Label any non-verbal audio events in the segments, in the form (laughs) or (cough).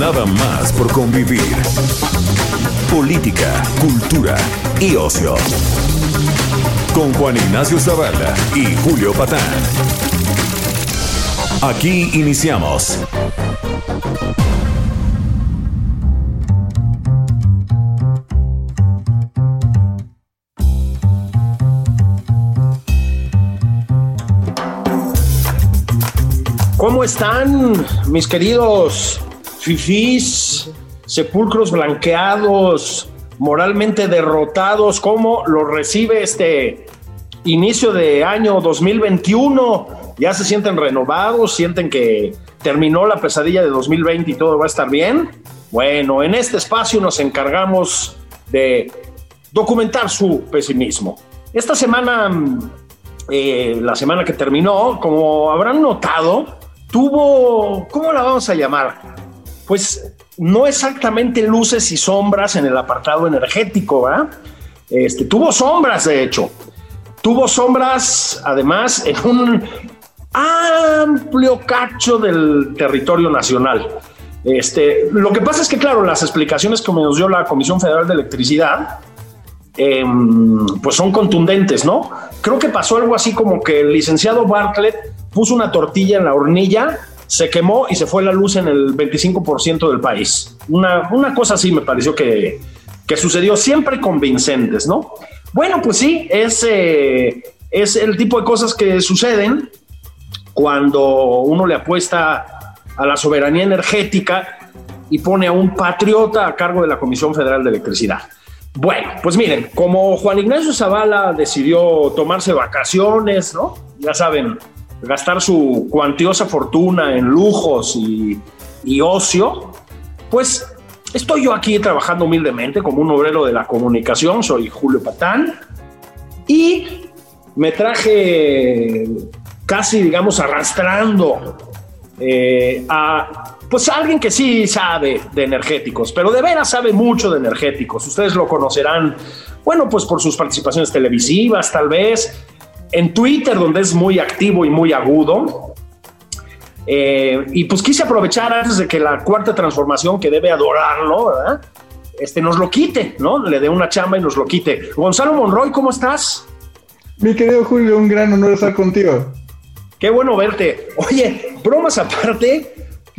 Nada más por convivir. Política, cultura y ocio. Con Juan Ignacio Zavala y Julio Patán. Aquí iniciamos. ¿Cómo están mis queridos fifís, sepulcros blanqueados, moralmente derrotados? ¿Cómo lo recibe este inicio de año 2021? ¿Ya se sienten renovados? ¿Sienten que terminó la pesadilla de 2020 y todo va a estar bien? Bueno, en este espacio nos encargamos de documentar su pesimismo. Esta semana, eh, la semana que terminó, como habrán notado, tuvo, ¿cómo la vamos a llamar? Pues no exactamente luces y sombras en el apartado energético, ¿verdad? Este, tuvo sombras, de hecho. Tuvo sombras, además, en un amplio cacho del territorio nacional. Este, lo que pasa es que, claro, las explicaciones que nos dio la Comisión Federal de Electricidad, eh, pues son contundentes, ¿no? Creo que pasó algo así como que el licenciado Bartlett puso una tortilla en la hornilla, se quemó y se fue la luz en el 25% del país. Una, una cosa así me pareció que, que, sucedió siempre convincentes, ¿no? Bueno, pues sí, es, eh, es el tipo de cosas que suceden cuando uno le apuesta a la soberanía energética y pone a un patriota a cargo de la Comisión Federal de Electricidad. Bueno, pues miren, como Juan Ignacio Zavala decidió tomarse vacaciones, ¿no? Ya saben, gastar su cuantiosa fortuna en lujos y, y, ocio, pues estoy yo aquí trabajando humildemente como un obrero de la comunicación, soy Julio Patán, y me traje casi, digamos, arrastrando eh, a pues alguien que sí sabe de energéticos, pero de veras sabe mucho de energéticos. Ustedes lo conocerán, bueno, pues por sus participaciones televisivas, tal vez, en Twitter, donde es muy activo y muy agudo. Eh, y pues quise aprovechar antes de que la cuarta transformación, que debe adorarlo, ¿verdad? Este, nos lo quite, ¿no? Le dé una chamba y nos lo quite. Gonzalo Monroy, ¿cómo estás? Mi querido Julio, un gran honor estar contigo. Qué bueno verte. Oye, bromas aparte,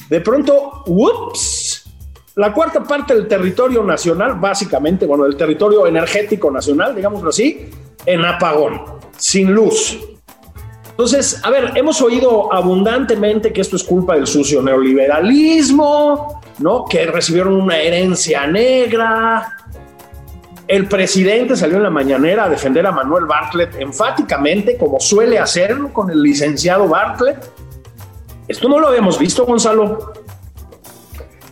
de pronto, ups, la cuarta parte del territorio nacional, básicamente, bueno, del territorio energético nacional, digámoslo así, en apagón, sin luz. Entonces, a ver, hemos oído abundantemente que esto es culpa del sucio neoliberalismo, ¿no? Que recibieron una herencia negra. El presidente salió en la mañanera a defender a Manuel Bartlett enfáticamente, como suele hacerlo con el licenciado Bartlett esto no lo habíamos visto, Gonzalo.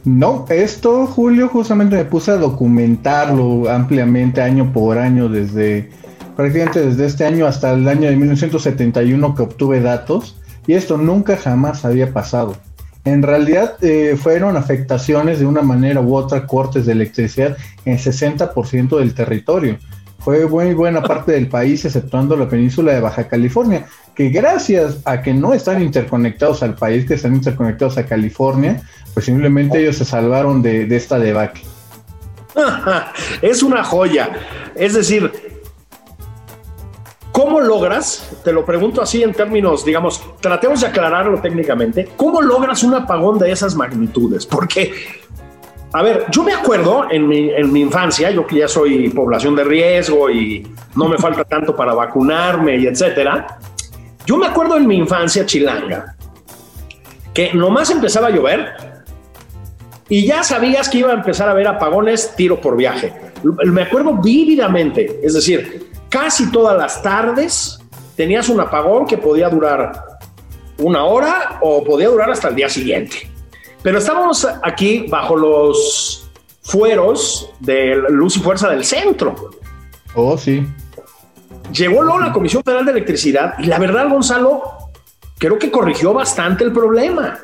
No, esto, Julio, justamente me puse a documentarlo ampliamente año por año, desde prácticamente desde este año hasta el año de 1971 que obtuve datos, y esto nunca jamás había pasado. En realidad eh, fueron afectaciones de una manera u otra, cortes de electricidad en 60% del territorio. Fue muy buena parte del país, exceptuando la península de Baja California, que gracias a que no están interconectados al país, que están interconectados a California, pues simplemente ellos se salvaron de, de esta debacle. (laughs) es una joya. Es decir, ¿cómo logras, te lo pregunto así en términos, digamos, tratemos de aclararlo técnicamente, ¿cómo logras un apagón de esas magnitudes? Porque, a ver, yo me acuerdo en mi, infancia, yo que ya soy población de riesgo y no me falta tanto para vacunarme y etcétera, yo me acuerdo en mi infancia chilanga que nomás empezaba a llover y ya sabías que iba a empezar a haber apagones tiro por viaje. Me acuerdo vívidamente, es decir, casi todas las tardes tenías un apagón que podía durar una hora o podía durar hasta el día siguiente. Pero estábamos aquí bajo los fueros de luz y fuerza del centro. Oh, sí. Llegó luego la Comisión Federal de Electricidad y la verdad, Gonzalo, creo que corrigió bastante el problema.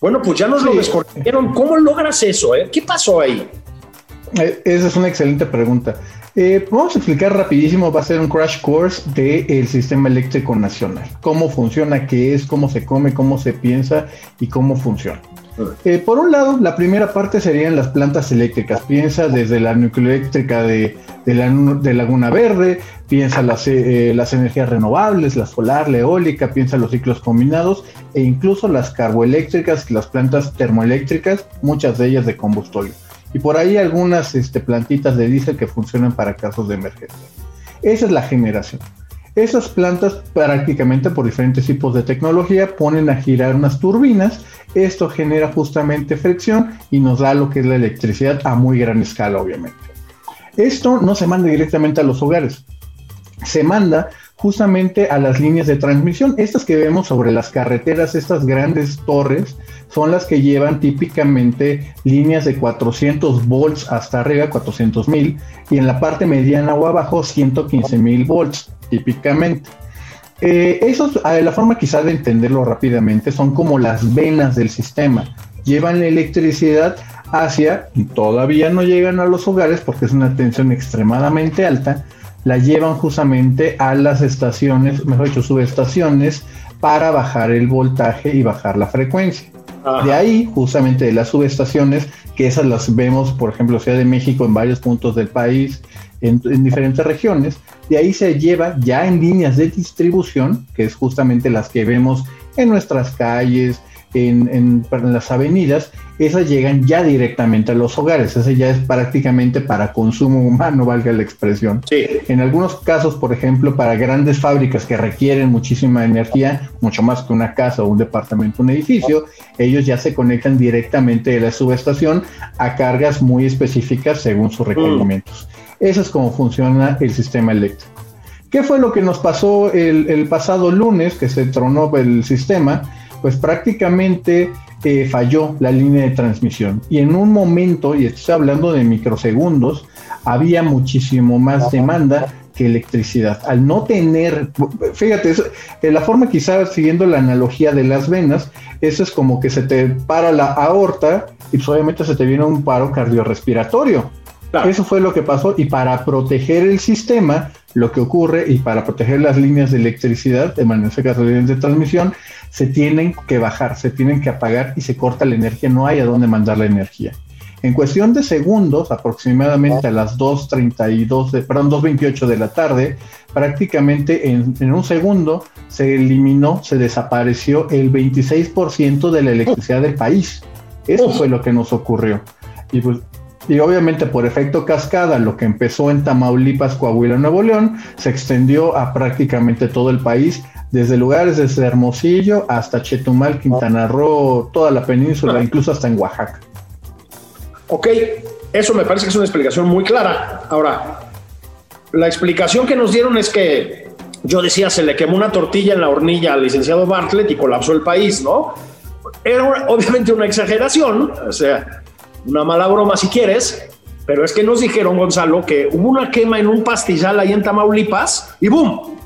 Bueno, pues ya nos lo descorrigieron. ¿Cómo logras eso? Eh? ¿Qué pasó ahí? Eh, esa es una excelente pregunta. Eh, vamos a explicar rapidísimo, va a ser un crash course del sistema eléctrico nacional. Cómo funciona, qué es, cómo se come, cómo se piensa y cómo funciona. Eh, por un lado, la primera parte serían las plantas eléctricas. Piensa desde la nucleoeléctrica de, de, Laguna Verde, piensa las, eh, las energías renovables, la solar, la eólica, piensa los ciclos combinados e incluso las carboeléctricas, las plantas termoeléctricas, muchas de ellas de combustible. Y por ahí algunas este, plantitas de diésel que funcionan para casos de emergencia. Esa es la generación. Esas plantas prácticamente por diferentes tipos de tecnología ponen a girar unas turbinas esto genera justamente fricción y nos da lo que es la electricidad a muy gran escala, obviamente. Esto no se manda directamente a los hogares, se manda justamente a las líneas de transmisión. Estas que vemos sobre las carreteras, estas grandes torres, son las que llevan típicamente líneas de 400 volts hasta arriba, 400 mil, y en la parte mediana o abajo 115 mil volts, típicamente. Eh, eso, la forma quizá de entenderlo rápidamente, son como las venas del sistema. Llevan la electricidad hacia, y todavía no llegan a los hogares porque es una tensión extremadamente alta, la llevan justamente a las estaciones, mejor dicho, subestaciones, para bajar el voltaje y bajar la frecuencia. De ahí, justamente de las subestaciones, que esas las vemos, por ejemplo, Ciudad de México en varios puntos del país, en, diferentes regiones. De ahí se lleva ya en líneas de distribución, que es justamente las que vemos en nuestras calles, en, las avenidas, esas llegan ya directamente a los hogares. Esa ya es prácticamente para consumo humano, valga la expresión. En algunos casos, por ejemplo, para grandes fábricas que requieren muchísima energía, mucho más que una casa o un departamento, un edificio, ellos ya se conectan directamente de la subestación a cargas muy específicas según sus requerimientos. Eso es como funciona el sistema eléctrico. ¿Qué fue lo que nos pasó el, pasado lunes que se tronó el sistema? Pues prácticamente eh, falló la línea de transmisión y en un momento, y estoy hablando de microsegundos, había muchísimo más demanda que electricidad. Al no tener, fíjate, de la forma quizás siguiendo la analogía de las venas, eso es como que se te para la aorta y pues obviamente se te viene un paro cardiorrespiratorio. Eso fue lo que pasó y para proteger el sistema, lo que ocurre y para proteger las líneas de electricidad, en este caso líneas de transmisión, se tienen que bajar, se tienen que apagar y se corta la energía, no hay a dónde mandar la energía. En cuestión de segundos, aproximadamente a las 2.32, de, perdón, 2.28 de la tarde, prácticamente en, en, un segundo se eliminó, se desapareció el 26% de la electricidad del país. Eso fue lo que nos ocurrió. Y pues y obviamente por efecto cascada, lo que empezó en Tamaulipas, Coahuila, Nuevo León, se extendió a prácticamente todo el país, desde lugares desde Hermosillo hasta Chetumal, Quintana Roo, toda la península, incluso hasta en Oaxaca. Ok, eso me parece que es una explicación muy clara. Ahora, la explicación que nos dieron es que yo decía, se le quemó una tortilla en la hornilla al licenciado Bartlett y colapsó el país, ¿no? Era obviamente una exageración, o sea, una mala broma si quieres, pero es que nos dijeron, Gonzalo, que hubo una quema en un pastizal ahí en Tamaulipas y ¡boom!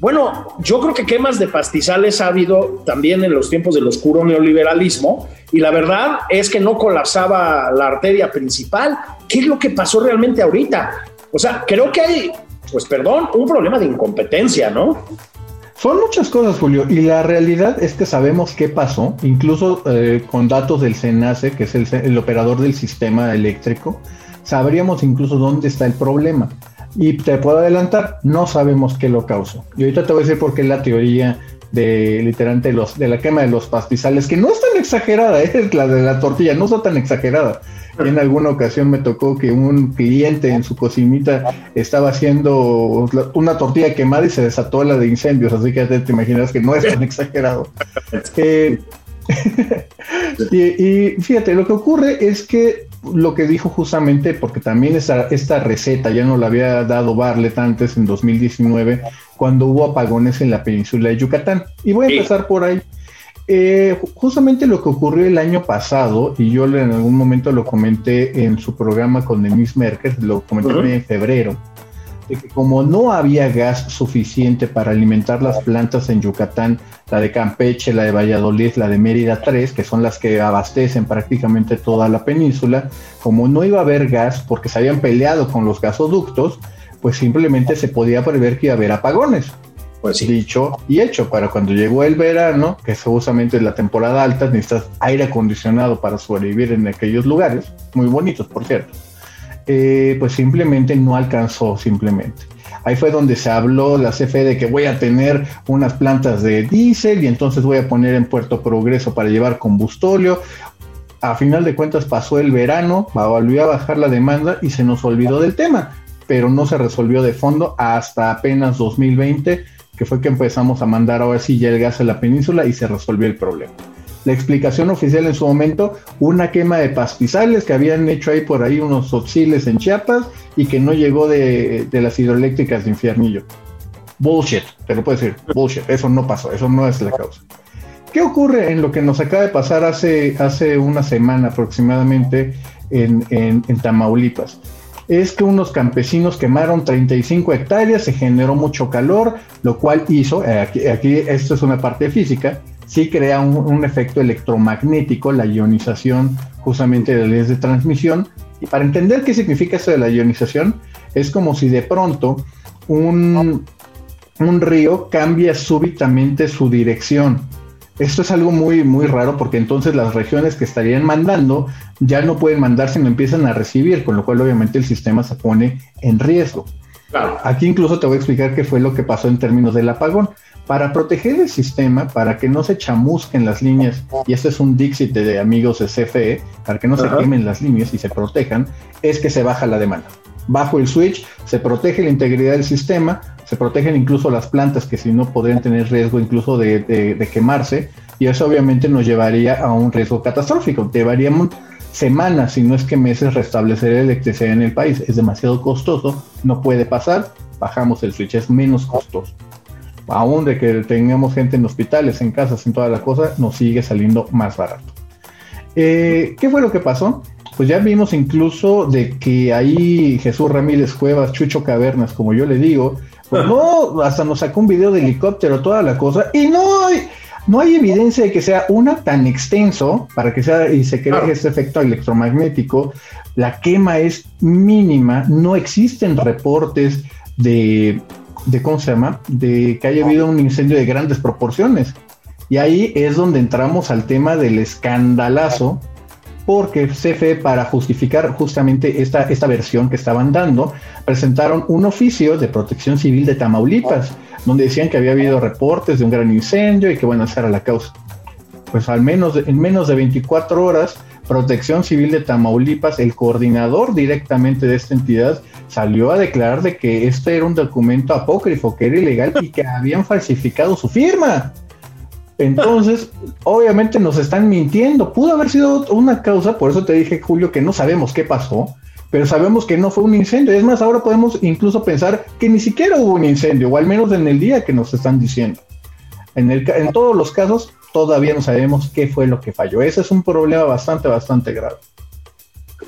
Bueno, yo creo que quemas de pastizales ha habido también en los tiempos del oscuro neoliberalismo y la verdad es que no colapsaba la arteria principal. ¿Qué es lo que pasó realmente ahorita? O sea, creo que hay, pues perdón, un problema de incompetencia, ¿no? Son muchas cosas, Julio, y la realidad es que sabemos qué pasó, incluso eh, con datos del SENACE, que es el, operador del sistema eléctrico, sabríamos incluso dónde está el problema. Y te puedo adelantar, no sabemos qué lo causó. Y ahorita te voy a decir por qué la teoría de literalmente los, de la quema de los pastizales, que no es tan exagerada, (laughs) es la de la tortilla, no está tan exagerada. En alguna ocasión me tocó que un cliente en su cocinita estaba haciendo una tortilla quemada y se desató la de incendios, así que te, imaginas que no es tan (laughs) exagerado. Eh, (laughs) y, fíjate, lo que ocurre es que lo que dijo justamente, porque también esta, esta receta ya no la había dado Barlet antes en 2019, cuando hubo apagones en la península de Yucatán. Y voy a empezar por ahí. Eh, justamente lo que ocurrió el año pasado, y yo en algún momento lo comenté en su programa con Denise Merkel, lo comenté en febrero, de que como no había gas suficiente para alimentar las plantas en Yucatán, la de Campeche, la de Valladolid, la de Mérida 3, que son las que abastecen prácticamente toda la península, como no iba a haber gas porque se habían peleado con los gasoductos, pues simplemente se podía prever que iba a haber apagones. Pues Dicho y hecho, para cuando llegó el verano, que es justamente la temporada alta, necesitas aire acondicionado para sobrevivir en aquellos lugares, muy bonitos por cierto eh, pues simplemente no alcanzó simplemente. Ahí fue donde se habló la CFE de que voy a tener unas plantas de diésel y entonces voy a poner en Puerto Progreso para llevar combustóleo. A final de cuentas pasó el verano, volvió a bajar la demanda y se nos olvidó del tema, pero no se resolvió de fondo hasta apenas 2020, que fue que empezamos a mandar ahora sí ya el gas a la península y se resolvió el problema la explicación oficial en su momento, una quema de pastizales que habían hecho ahí por ahí unos auxiles en Chiapas y que no llegó de, las hidroeléctricas de Infiernillo. Bullshit, te lo puedo decir, bullshit, eso no pasó, eso no es la causa. ¿Qué ocurre en lo que nos acaba de pasar hace, hace una semana aproximadamente en, en, Tamaulipas? Es que unos campesinos quemaron 35 hectáreas, se generó mucho calor, lo cual hizo, eh, aquí, esto es una parte física, sí crea un, efecto electromagnético, la ionización justamente de leyes de transmisión. Y para entender qué significa eso de la ionización, es como si de pronto un, un río cambia súbitamente su dirección. Esto es algo muy, muy raro porque entonces las regiones que estarían mandando ya no pueden mandar, sino empiezan a recibir, con lo cual obviamente el sistema se pone en riesgo. Aquí incluso te voy a explicar qué fue lo que pasó en términos del apagón. Para proteger el sistema, para que no se chamusquen las líneas, y este es un Dixit de amigos de CFE, para que no se quemen las líneas y se protejan, es que se baja la demanda. Bajo el switch se protege la integridad del sistema, se protegen incluso las plantas que si no podrían tener riesgo incluso de, quemarse, y eso obviamente nos llevaría a un riesgo catastrófico. Llevaríamos semanas, si no es que meses, restablecer electricidad en el país. Es demasiado costoso, no puede pasar, bajamos el switch, es menos costoso aún de que tengamos gente en hospitales, en casas, en toda la cosa, nos sigue saliendo más barato. Eh, ¿Qué fue lo que pasó? Pues ya vimos incluso de que ahí Jesús Ramírez Cuevas, Chucho Cavernas, como yo le digo, pues no, hasta nos sacó un video de helicóptero, toda la cosa, y no hay, no hay evidencia de que sea una tan extenso para que sea y se cree este efecto electromagnético. La quema es mínima, no existen reportes de de cómo se llama, de que haya habido un incendio de grandes proporciones. Y ahí es donde entramos al tema del escandalazo, porque CFE, para justificar justamente esta, esta versión que estaban dando, presentaron un oficio de protección civil de Tamaulipas, donde decían que había habido reportes de un gran incendio y que bueno, esa era la causa. Pues al menos en menos de 24 horas, Protección Civil de Tamaulipas, el coordinador directamente de esta entidad, salió a declarar de que este era un documento apócrifo, que era ilegal y que habían falsificado su firma. Entonces, obviamente nos están mintiendo. Pudo haber sido una causa, por eso te dije, Julio, que no sabemos qué pasó, pero sabemos que no fue un incendio. Es más, ahora podemos incluso pensar que ni siquiera hubo un incendio, o al menos en el día que nos están diciendo. En, todos los casos, todavía no sabemos qué fue lo que falló. Ese es un problema bastante, bastante grave.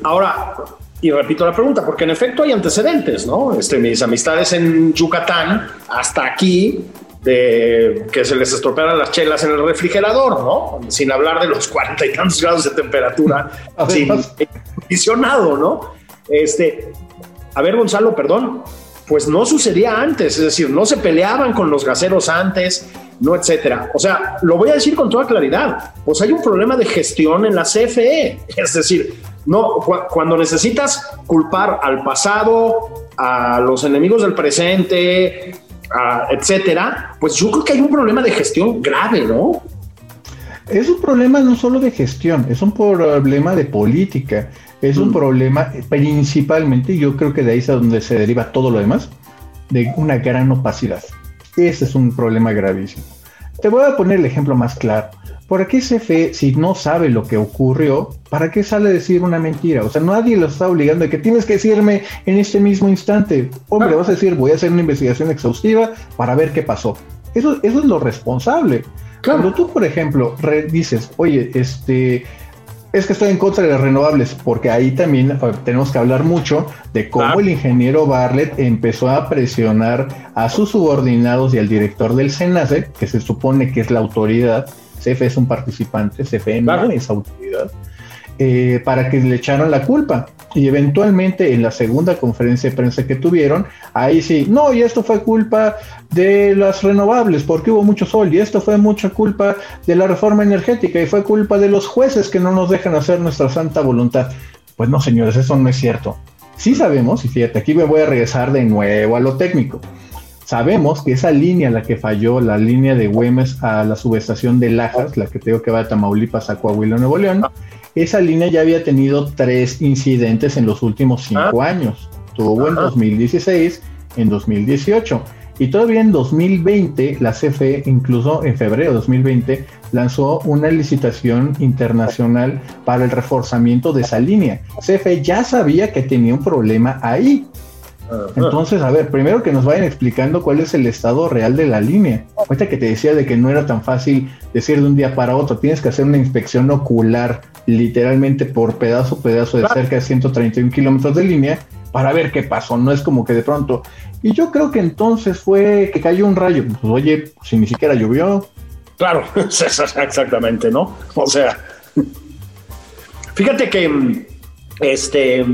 Ahora, y repito la pregunta, porque en efecto hay antecedentes, ¿no? Este, mis amistades en Yucatán, hasta aquí, de que se les estropearan las chelas en el refrigerador, ¿no? Sin hablar de los (laughs) cuarenta y tantos grados de temperatura, (laughs) sin acondicionado, ¿no? Este, a ver, Gonzalo, perdón, pues no sucedía antes, es decir, no se peleaban con los gaseros antes, no etcétera. O sea, lo voy a decir con toda claridad, pues hay un problema de gestión en la CFE, (laughs) es decir, no cuando necesitas culpar al pasado, a los enemigos del presente, etcétera, pues yo creo que hay un problema de gestión grave, ¿no? Es un problema no solo de gestión, es un problema de política, es un mm. problema principalmente, yo creo que de ahí es donde se deriva todo lo demás, de una gran opacidad. Ese es un problema gravísimo. Te voy a poner el ejemplo más claro. ¿Por qué CFE, si no sabe lo que ocurrió, para qué sale a decir una mentira? O sea, nadie lo está obligando de que tienes que decirme en este mismo instante. Hombre, vas a decir, voy a hacer una investigación exhaustiva para ver qué pasó. Eso, eso es lo responsable. Cuando tú, por ejemplo, dices, oye, este, es que estoy en contra de las renovables, porque ahí también tenemos que hablar mucho de cómo el ingeniero Bartlett empezó a presionar a sus subordinados y al director del SENACE, que se supone que es la autoridad, CFE es un participante, CFE no es autoridad, eh, para que le echaran la culpa. Y eventualmente en la segunda conferencia de prensa que tuvieron, ahí sí, no, y esto fue culpa de las renovables porque hubo mucho sol, y esto fue mucha culpa de la reforma energética, y fue culpa de los jueces que no nos dejan hacer nuestra santa voluntad. Pues no, señores, eso no es cierto. Sí sabemos, y fíjate, aquí me voy a regresar de nuevo a lo técnico. Sabemos que esa línea, la que falló, la línea de Güemes a la subestación de Lajas, la que tengo que va de Tamaulipas a Coahuila, Nuevo León, esa línea ya había tenido tres incidentes en los últimos cinco ah. años. Tuvo en 2016, en 2018. Y todavía en 2020, la CFE, incluso en febrero de 2020, lanzó una licitación internacional para el reforzamiento de esa línea. CFE ya sabía que tenía un problema ahí. Entonces, a ver, primero que nos vayan explicando cuál es el estado real de la línea. Ahorita que te decía de que no era tan fácil decir de un día para otro, tienes que hacer una inspección ocular, literalmente por pedazo pedazo de cerca de 131 kilómetros de línea, para ver qué pasó. No es como que de pronto. Y yo creo que entonces fue que cayó un rayo. Pues oye, si ni siquiera llovió. Claro, (laughs) exactamente, ¿no? O sea, fíjate que este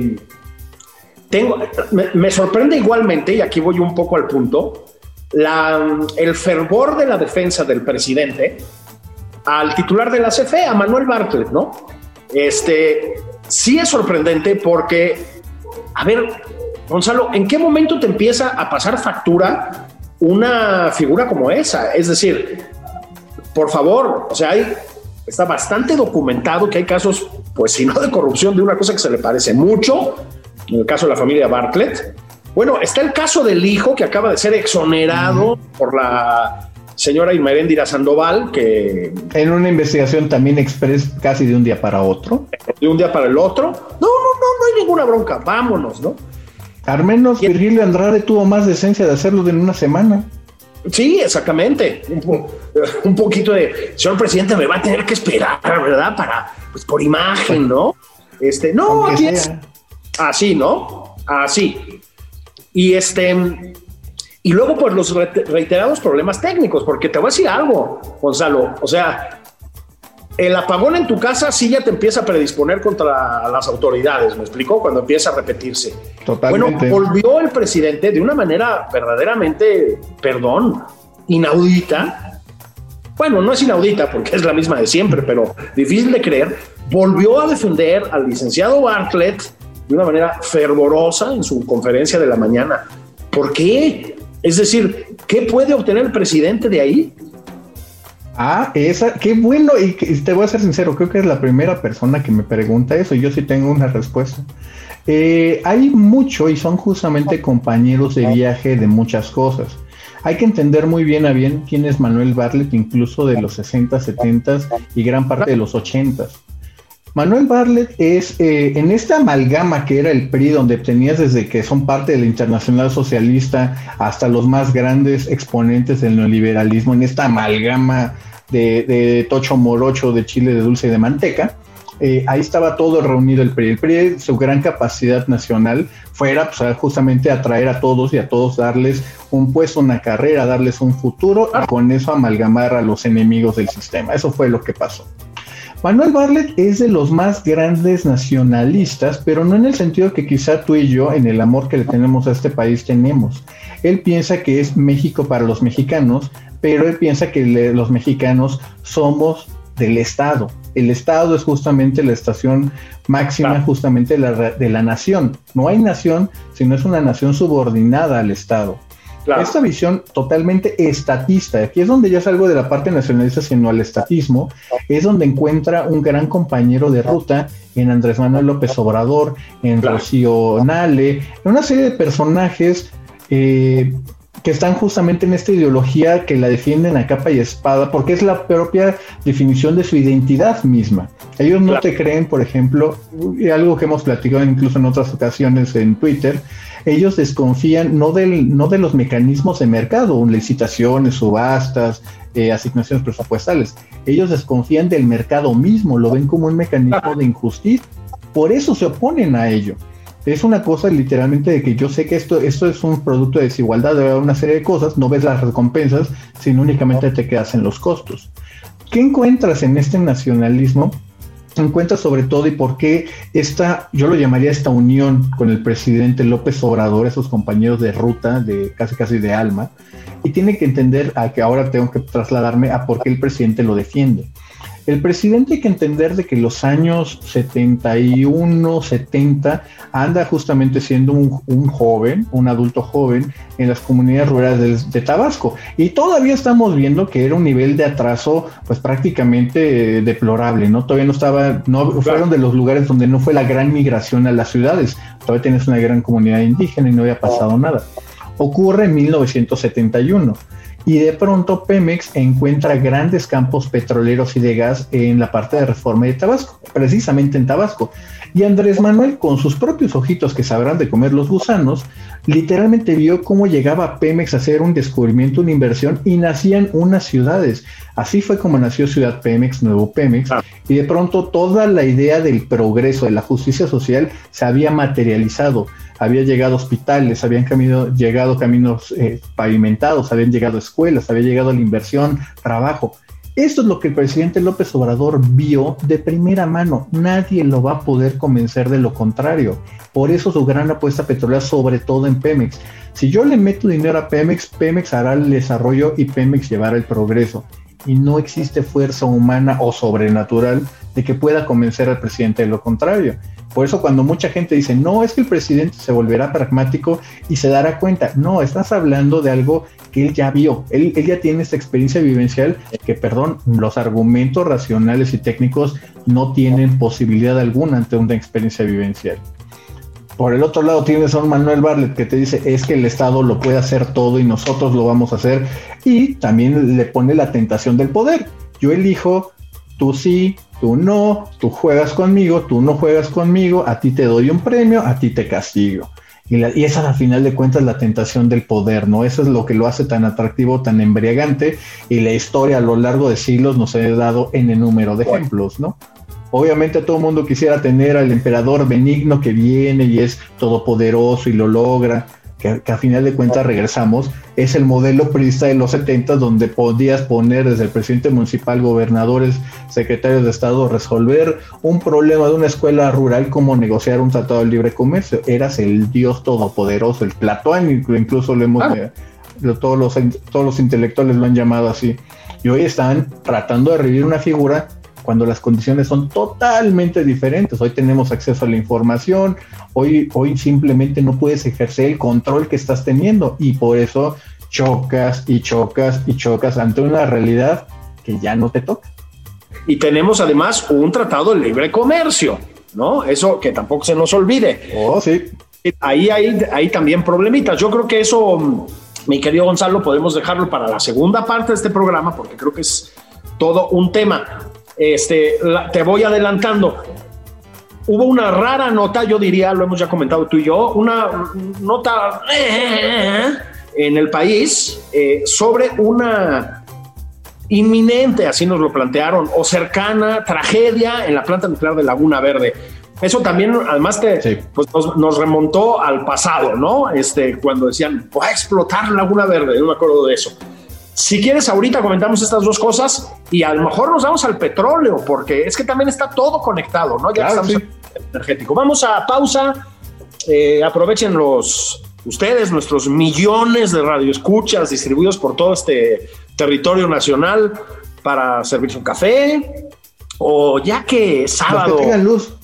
tengo, me, sorprende igualmente, y aquí voy un poco al punto, el fervor de la defensa del presidente al titular de la CFE, a Manuel Bartlett, ¿no? Este, sí es sorprendente porque, a ver, Gonzalo, ¿en qué momento te empieza a pasar factura una figura como esa? Es decir, por favor, o sea, hay, está bastante documentado que hay casos, pues si no de corrupción, de una cosa que se le parece mucho en el caso de la familia Bartlett. Bueno, está el caso del hijo que acaba de ser exonerado por la señora Irmeréndira Sandoval, que... En una investigación también express casi de un día para otro. De un día para el otro. No, no, no, no hay ninguna bronca, vámonos, ¿no? Al menos Virgilio Andrade tuvo más decencia de hacerlo en una semana. Sí, exactamente. (laughs) Un, poquito de, señor presidente, me va a tener que esperar, ¿verdad? Para, pues por imagen, ¿no? Este, no, aquí es, Así, ¿no? Así. Y este. Y luego, pues los reiterados problemas técnicos, porque te voy a decir algo, Gonzalo. O sea, el apagón en tu casa sí ya te empieza a predisponer contra las autoridades, ¿me explicó? Cuando empieza a repetirse. Totalmente. Bueno, volvió el presidente de una manera verdaderamente, perdón, inaudita. Bueno, no es inaudita porque es la misma de siempre, pero difícil de creer. Volvió a defender al licenciado Bartlett de una manera fervorosa en su conferencia de la mañana. ¿Por qué? Es decir, ¿qué puede obtener el presidente de ahí? Ah, esa, qué bueno, y, te voy a ser sincero, creo que es la primera persona que me pregunta eso, y yo sí tengo una respuesta. Eh, hay mucho y son justamente compañeros de viaje de muchas cosas. Hay que entender muy bien a bien quién es Manuel Bartlett, incluso de los 60, 70 y gran parte de los 80. Manuel Bartlett es eh, en esta amalgama que era el PRI, donde tenías desde que son parte de la Internacional Socialista hasta los más grandes exponentes del neoliberalismo, en esta amalgama de, Tocho Morocho, de Chile, de dulce y de manteca. Eh, ahí estaba todo reunido el PRI. El PRI, su gran capacidad nacional fuera pues, justamente atraer a todos y a todos darles un puesto, una carrera, darles un futuro y con eso amalgamar a los enemigos del sistema. Eso fue lo que pasó. Manuel Barlet es de los más grandes nacionalistas, pero no en el sentido que quizá tú y yo, en el amor que le tenemos a este país, tenemos. Él piensa que es México para los mexicanos, pero él piensa que los mexicanos somos del Estado. El Estado es justamente la estación máxima justamente de la nación. No hay nación, sino es una nación subordinada al Estado. Esta visión totalmente estatista, aquí es donde ya salgo de la parte nacionalista, sino al estatismo, es donde encuentra un gran compañero de ruta en Andrés Manuel López Obrador, en Rocío Nale, en una serie de personajes eh, que están justamente en esta ideología que la defienden a capa y espada, porque es la propia definición de su identidad misma. Ellos no te creen, por ejemplo, y algo que hemos platicado incluso en otras ocasiones en Twitter, ellos desconfían no, del, no de los mecanismos de mercado, licitaciones, subastas, eh, asignaciones presupuestales. Ellos desconfían del mercado mismo, lo ven como un mecanismo de injusticia. Por eso se oponen a ello es una cosa literalmente de que yo sé que esto, esto es un producto de desigualdad, de una serie de cosas, no ves las recompensas, sino únicamente te quedas en los costos. ¿Qué encuentras en este nacionalismo? Encuentras sobre todo y por qué esta, yo lo llamaría esta unión con el presidente López Obrador, esos compañeros de ruta, de casi casi de alma, y tiene que entender a que ahora tengo que trasladarme a por qué el presidente lo defiende. El presidente hay que entender de que los años 71, 70 anda justamente siendo un, joven, un adulto joven en las comunidades rurales de, Tabasco. Y todavía estamos viendo que era un nivel de atraso pues prácticamente eh, deplorable, ¿no? Todavía no estaba, no fueron de los lugares donde no fue la gran migración a las ciudades. Todavía tienes una gran comunidad indígena y no había pasado nada. Ocurre en 1971 y de pronto Pemex encuentra grandes campos petroleros y de gas en la parte de reforma de Tabasco, precisamente en Tabasco. Y Andrés Manuel, con sus propios ojitos que sabrán de comer los gusanos, literalmente vio cómo llegaba Pemex a hacer un descubrimiento, una inversión y nacían unas ciudades. Así fue como nació Ciudad Pemex, Nuevo Pemex, ah. y de pronto toda la idea del progreso, de la justicia social, se había materializado había llegado hospitales, habían llegado caminos eh, pavimentados, habían llegado escuelas, había llegado la inversión, trabajo. Esto es lo que el presidente López Obrador vio de primera mano. Nadie lo va a poder convencer de lo contrario. Por eso su gran apuesta petrolera, sobre todo en Pemex. Si yo le meto dinero a Pemex, Pemex hará el desarrollo y Pemex llevará el progreso. Y no existe fuerza humana o sobrenatural de que pueda convencer al presidente de lo contrario. Por eso cuando mucha gente dice, no, es que el presidente se volverá pragmático y se dará cuenta, no, estás hablando de algo que él ya vio, él, ya tiene esta experiencia vivencial que, perdón, los argumentos racionales y técnicos no tienen posibilidad alguna ante una experiencia vivencial. Por el otro lado tienes a Manuel Barlet que te dice es que el Estado lo puede hacer todo y nosotros lo vamos a hacer y también le pone la tentación del poder. Yo elijo, tú sí, tú no, tú juegas conmigo, tú no juegas conmigo, a ti te doy un premio, a ti te castigo. Y, y esa al final de cuentas la tentación del poder, ¿no? Eso es lo que lo hace tan atractivo, tan embriagante y la historia a lo largo de siglos nos ha dado en el número de ejemplos, ¿no? Obviamente todo el mundo quisiera tener al emperador benigno que viene y es todopoderoso y lo logra, que, a final de cuentas regresamos, es el modelo priista de los 70 donde podías poner desde el presidente municipal, gobernadores, secretarios de Estado, resolver un problema de una escuela rural como negociar un tratado de libre comercio. Eras el dios todopoderoso, el Platón, incluso lo hemos... todos, los, todos los intelectuales lo han llamado así. Y hoy están tratando de revivir una figura cuando las condiciones son totalmente diferentes. Hoy tenemos acceso a la información, hoy, hoy simplemente no puedes ejercer el control que estás teniendo y por eso chocas y chocas y chocas ante una realidad que ya no te toca. Y tenemos además un tratado de libre comercio, ¿no? Eso que tampoco se nos olvide. Oh, sí. Ahí hay, hay también problemitas. Yo creo que eso, mi querido Gonzalo, podemos dejarlo para la segunda parte de este programa porque creo que es todo un tema. Este, te voy adelantando. Hubo una rara nota, yo diría, lo hemos ya comentado tú y yo, una nota en el país eh, sobre una inminente, así nos lo plantearon, o cercana tragedia en la planta nuclear de Laguna Verde. Eso también, además, te, pues nos, remontó al pasado, ¿no? Este, cuando decían, va a explotar Laguna Verde, no me acuerdo de eso. Si quieres, ahorita comentamos estas dos cosas y a lo mejor nos vamos al petróleo, porque es que también está todo conectado, ¿no? Ya estamos en energético. Vamos a pausa. Eh, aprovechen los ustedes, nuestros millones de radioescuchas distribuidos por todo este territorio nacional para servirse un café o ya que sábado. Los que tengan luz.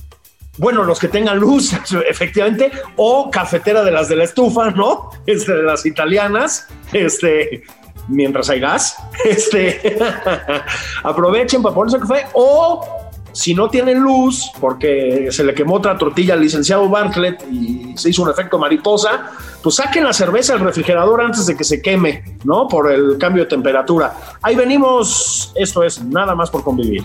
Bueno, los que tengan luz, (laughs) efectivamente, o cafetera de las de la estufa, ¿no? Este, de las italianas, este, mientras hay gas. (laughs) Este, (laughs) aprovechen para ponerse café o si no tienen luz, porque se le quemó otra tortilla al licenciado Bartlett y se hizo un efecto mariposa, pues saquen la cerveza del refrigerador antes de que se queme, ¿no? Por el cambio de temperatura. Ahí venimos, esto es nada más por convivir.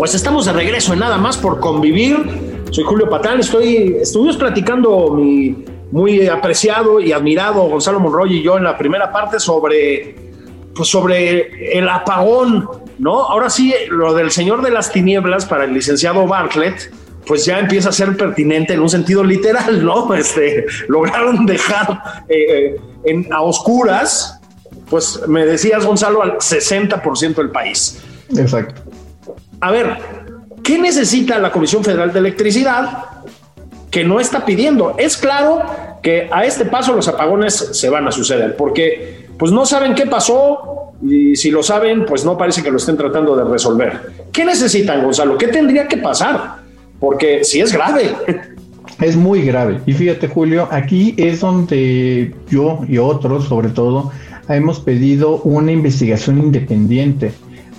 Pues estamos de regreso en nada más por convivir. Soy Julio Patán, estoy, estuvimos platicando mi muy apreciado y admirado Gonzalo Monroy y yo en la primera parte sobre, pues sobre el apagón, ¿no? Ahora sí, lo del Señor de las Tinieblas para el licenciado Bartlett, pues ya empieza a ser pertinente en un sentido literal, ¿no? (laughs) Este, lograron dejar eh, en, a oscuras, pues me decías, Gonzalo, al 60% del país. Exacto a ver, ¿qué necesita la Comisión Federal de Electricidad que no está pidiendo? Es claro que a este paso los apagones se van a suceder porque pues no saben qué pasó y si lo saben pues no parece que lo estén tratando de resolver. ¿Qué necesitan, Gonzalo? ¿Qué tendría que pasar? Porque si es grave. (laughs) Es muy grave. Y fíjate, Julio, aquí es donde yo y otros, sobre todo, hemos pedido una investigación independiente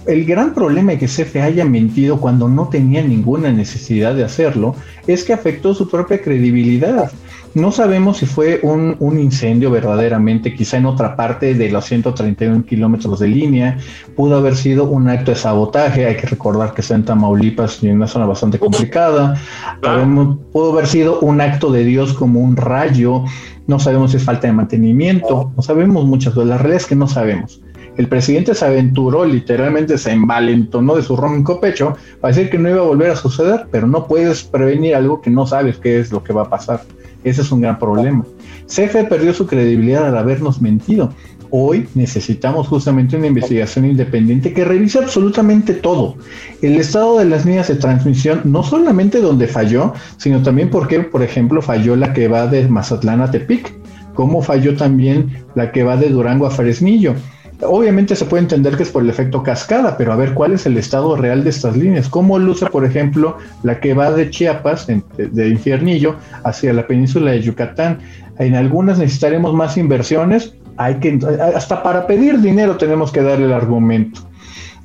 el gran problema de que CFE haya mentido cuando no tenía ninguna necesidad de hacerlo es que afectó su propia credibilidad. No sabemos si fue un, incendio verdaderamente, quizá en otra parte de los 131 kilómetros de línea, pudo haber sido un acto de sabotaje, hay que recordar que está en Tamaulipas y en una zona bastante complicada, pudo haber sido un acto de Dios como un rayo, no sabemos si es falta de mantenimiento, no. Sabemos muchas cosas, la realidad es que no sabemos. El presidente se aventuró, literalmente se envalentonó de su ronco pecho para decir que no iba a volver a suceder, pero no puedes prevenir algo que no sabes qué es lo que va a pasar. Ese es un gran problema. CFE perdió su credibilidad al habernos mentido. Hoy necesitamos justamente una investigación independiente que revise absolutamente todo. El estado de las líneas de transmisión, no solamente donde falló, sino también porque, por ejemplo, falló la que va de Mazatlán a Tepic, como falló también la que va de Durango a Fresnillo Obviamente se puede entender que es por el efecto cascada, pero a ver cuál es el estado real de estas líneas. ¿Cómo luce, por ejemplo, la que va de Chiapas, de Infiernillo, hacia la península de Yucatán? En algunas necesitaremos más inversiones. Hay que, hasta para pedir dinero tenemos que darle el argumento.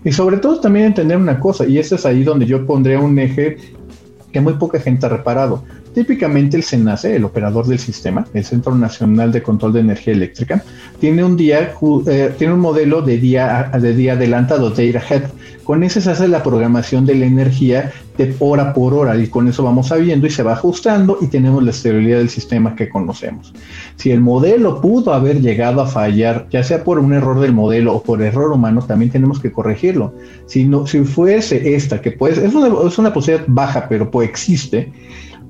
Y sobre todo también entender una cosa, y este es ahí donde yo pondría un eje que muy poca gente ha reparado. Típicamente el SENACE, el operador del sistema, el Centro Nacional de Control de Energía Eléctrica, tiene un día, eh, tiene un modelo de día, de día adelantado, day ahead. Con ese se hace la programación de la energía de hora por hora y con eso vamos sabiendo y se va ajustando y tenemos la estabilidad del sistema que conocemos. Si el modelo pudo haber llegado a fallar, ya sea por un error del modelo o por error humano, también tenemos que corregirlo. Si, no, si fuese esta, que puede, es una, es una posibilidad baja, pero pues existe,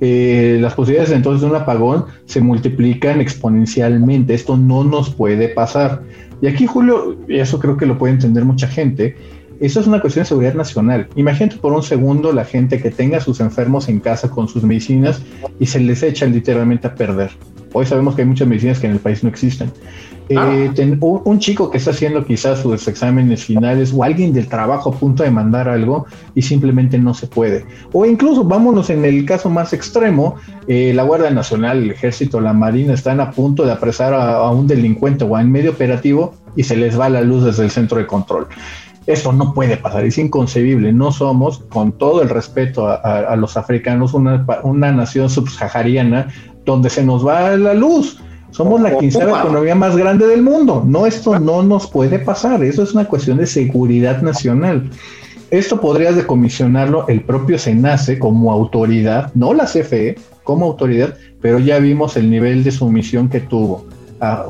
eh, las posibilidades entonces de un apagón se multiplican exponencialmente. Esto no nos puede pasar. Y aquí, Julio, y eso creo que lo puede entender mucha gente, eso es una cuestión de seguridad nacional. Imagínate por un segundo la gente que tenga a sus enfermos en casa con sus medicinas y se les echa literalmente a perder. Hoy sabemos que hay muchas medicinas que en el país no existen. Eh, un, chico que está haciendo quizás sus exámenes finales o alguien del trabajo a punto de mandar algo y simplemente no se puede. O incluso vámonos en el caso más extremo, eh, la Guardia Nacional, el Ejército, la Marina están a punto de apresar a, un delincuente o en medio operativo y se les va la luz desde el centro de control. Esto no puede pasar, es inconcebible. No somos, con todo el respeto a, los africanos, una, una nación subsahariana donde se nos va la luz somos la economía más grande del mundo. No, esto no nos puede pasar. Eso es una cuestión de seguridad nacional. esto podría decomisionarlo el propio SENACE como autoridad, no la CFE como autoridad, pero ya vimos el nivel de sumisión que tuvo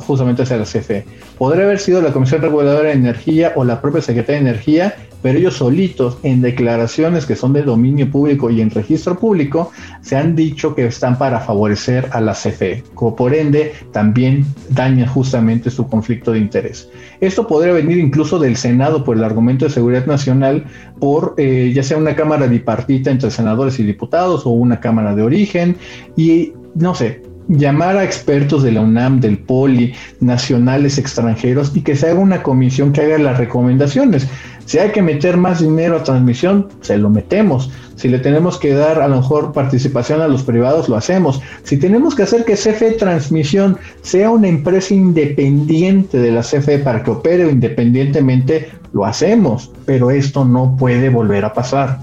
justamente hacia la CFE. Podría haber sido la Comisión Reguladora de Energía o la propia Secretaría de Energía, pero ellos solitos en declaraciones que son de dominio público y en registro público se han dicho que están para favorecer a la CFE, por ende también dañan justamente su conflicto de interés. Esto podría venir incluso del Senado por el argumento de seguridad nacional, por eh, ya sea una cámara bipartita entre senadores y diputados o una cámara de origen y no sé, llamar a expertos de la UNAM, del POLI, nacionales, extranjeros, y que se haga una comisión que haga las recomendaciones. Si hay que meter más dinero a transmisión, se lo metemos. Si le tenemos que dar a lo mejor participación a los privados, lo hacemos. Si tenemos que hacer que CFE Transmisión sea una empresa independiente de la CFE para que opere independientemente, lo hacemos. Pero esto no puede volver a pasar.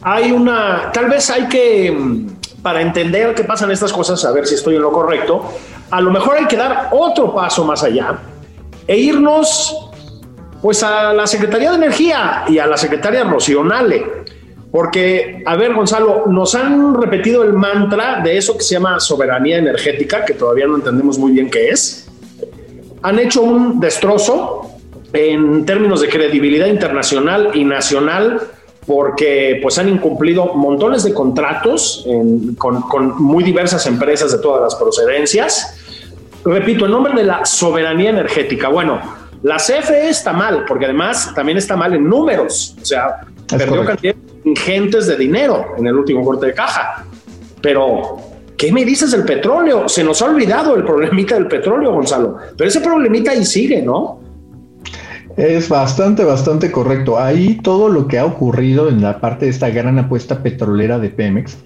Hay una, tal vez hay que mm, para entender qué pasan estas cosas, a ver si estoy en lo correcto, a lo mejor hay que dar otro paso más allá e irnos pues a la Secretaría de Energía y a la Secretaria Rocionale. Porque, a ver, Gonzalo, nos han repetido el mantra de eso que se llama soberanía energética, que todavía no entendemos muy bien qué es. Han hecho un destrozo en términos de credibilidad internacional y nacional porque pues han incumplido montones de contratos con, muy diversas empresas de todas las procedencias. Repito, en nombre de la soberanía energética. Bueno, la CFE está mal, porque además también está mal en números. O sea, perdió cantidades ingentes de dinero en el último corte de caja. Pero, ¿qué me dices del petróleo? Se nos ha olvidado el problemita del petróleo, Gonzalo. Pero ese problemita ahí sigue, ¿no? Es bastante, bastante correcto. Ahí todo lo que ha ocurrido en la parte de esta gran apuesta petrolera de Pemex.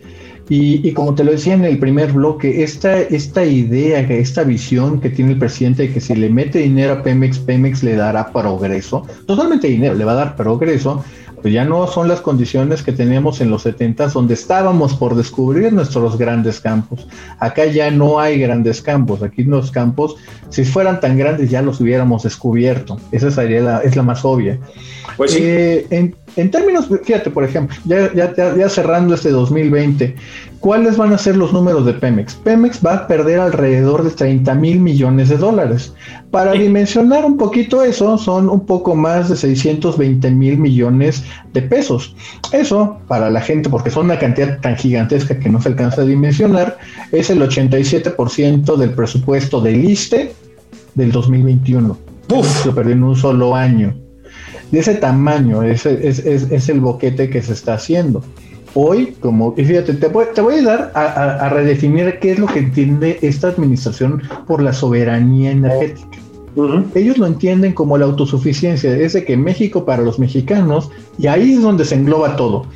Y, como te lo decía en el primer bloque, esta, esta idea, esta visión que tiene el presidente de que si le mete dinero a Pemex, Pemex le dará progreso, totalmente dinero, le va a dar progreso, pues ya no son las condiciones que teníamos en los 70 donde estábamos por descubrir nuestros grandes campos. Acá ya no hay grandes campos, aquí los campos, si fueran tan grandes ya los hubiéramos descubierto. Esa sería la, es la más obvia. Pues sí. Eh, en, en, términos, fíjate, por ejemplo, ya, ya, ya cerrando este 2020, ¿Cuáles van a ser los números de Pemex? Pemex va a perder alrededor de 30 mil millones de dólares. Para dimensionar un poquito eso, son un poco más de 620 mil millones de pesos. Eso, para la gente, porque son una cantidad tan gigantesca que no se alcanza a dimensionar, es el 87% del presupuesto del ISTE del 2021. Uf. Lo perdió en un solo año. De ese tamaño es, es el boquete que se está haciendo hoy, como, y fíjate, te voy, te voy a ayudar a, redefinir qué es lo que entiende esta administración por la soberanía energética. Ellos lo entienden como la autosuficiencia, es de que México para los mexicanos, y ahí es donde se engloba todo.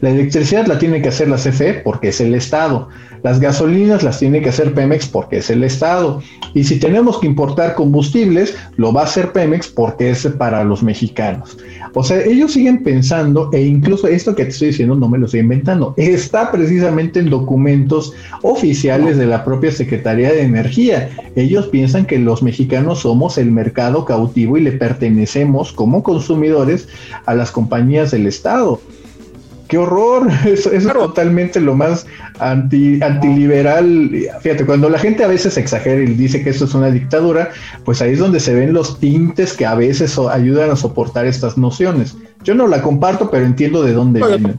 La electricidad la tiene que hacer la CFE porque es el Estado. Las gasolinas las tiene que hacer Pemex porque es el Estado. Y si tenemos que importar combustibles, lo va a hacer Pemex porque es para los mexicanos. O sea, ellos siguen pensando, e incluso esto que te estoy diciendo no me lo estoy inventando, está precisamente en documentos oficiales de la propia Secretaría de Energía. Ellos piensan que los mexicanos somos el mercado cautivo y le pertenecemos como consumidores a las compañías del Estado qué horror, (laughs) eso, es totalmente lo más anti, antiliberal. Fíjate, cuando la gente a veces exagera y dice que esto es una dictadura, pues ahí es donde se ven los tintes que a veces ayudan a soportar estas nociones. Yo no la comparto, pero entiendo de dónde vienen.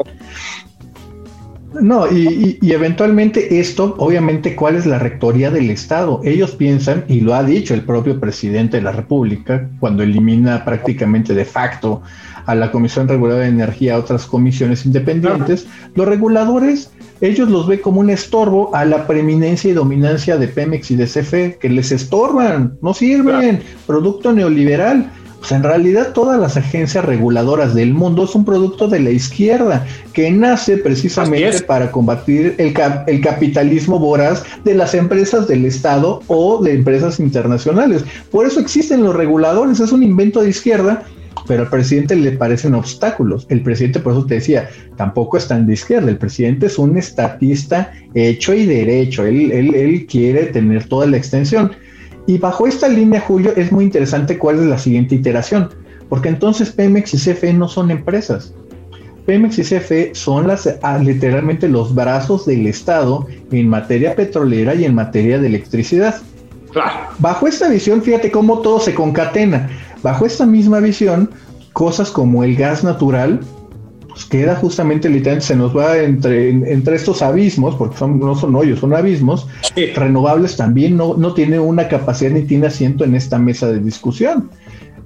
No, y, y, eventualmente esto, obviamente, ¿cuál es la rectoría del Estado? Ellos piensan, y lo ha dicho el propio presidente de la República, cuando elimina prácticamente de facto a la Comisión Reguladora de Energía, a otras comisiones independientes, los reguladores, ellos los ven como un estorbo a la preeminencia y dominancia de Pemex y de CFE, que les estorban, no sirven, producto neoliberal. Pues en realidad todas las agencias reguladoras del mundo es un producto de la izquierda que nace precisamente para combatir el, el, capitalismo voraz de las empresas del Estado o de empresas internacionales. Por eso existen los reguladores, es un invento de izquierda pero al presidente le parecen obstáculos. El presidente, por eso te decía, tampoco es tan de izquierda. El presidente es un estatista hecho y derecho. Él, él, él quiere tener toda la extensión. Y bajo esta línea, Julio, es muy interesante cuál es la siguiente iteración. porque entonces Pemex y CFE no son empresas. Pemex y CFE son las, ah, literalmente los brazos del Estado en materia petrolera y en materia de electricidad. Bajo esta visión, fíjate cómo todo se concatena. Bajo esta misma visión, cosas como el gas natural, pues queda justamente literalmente, se nos va entre, entre estos abismos, porque son, no son hoyos, son abismos, renovables también no, no tiene una capacidad ni tiene asiento en esta mesa de discusión.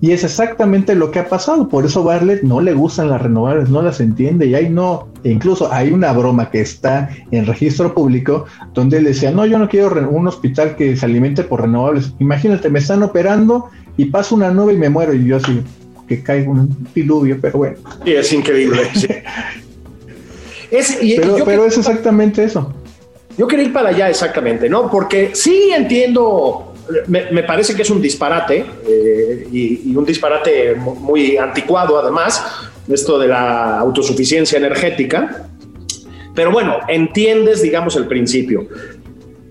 Y es exactamente lo que ha pasado. Por eso Bartlett no le gustan las renovables, no las entiende. Y ahí no, e incluso hay una broma que está en registro público donde él decía, no, yo no quiero un hospital que se alimente por renovables. Imagínate, me están operando y pasa una nube y me muero. Y yo así, que caiga un diluvio, pero bueno. Sí, es increíble. (laughs) pero, es exactamente eso. Yo quería ir para allá exactamente, ¿no? Porque sí entiendo, me, parece que es un disparate eh, y, y, un disparate muy anticuado además, esto de la autosuficiencia energética. Pero bueno, entiendes, digamos, el principio.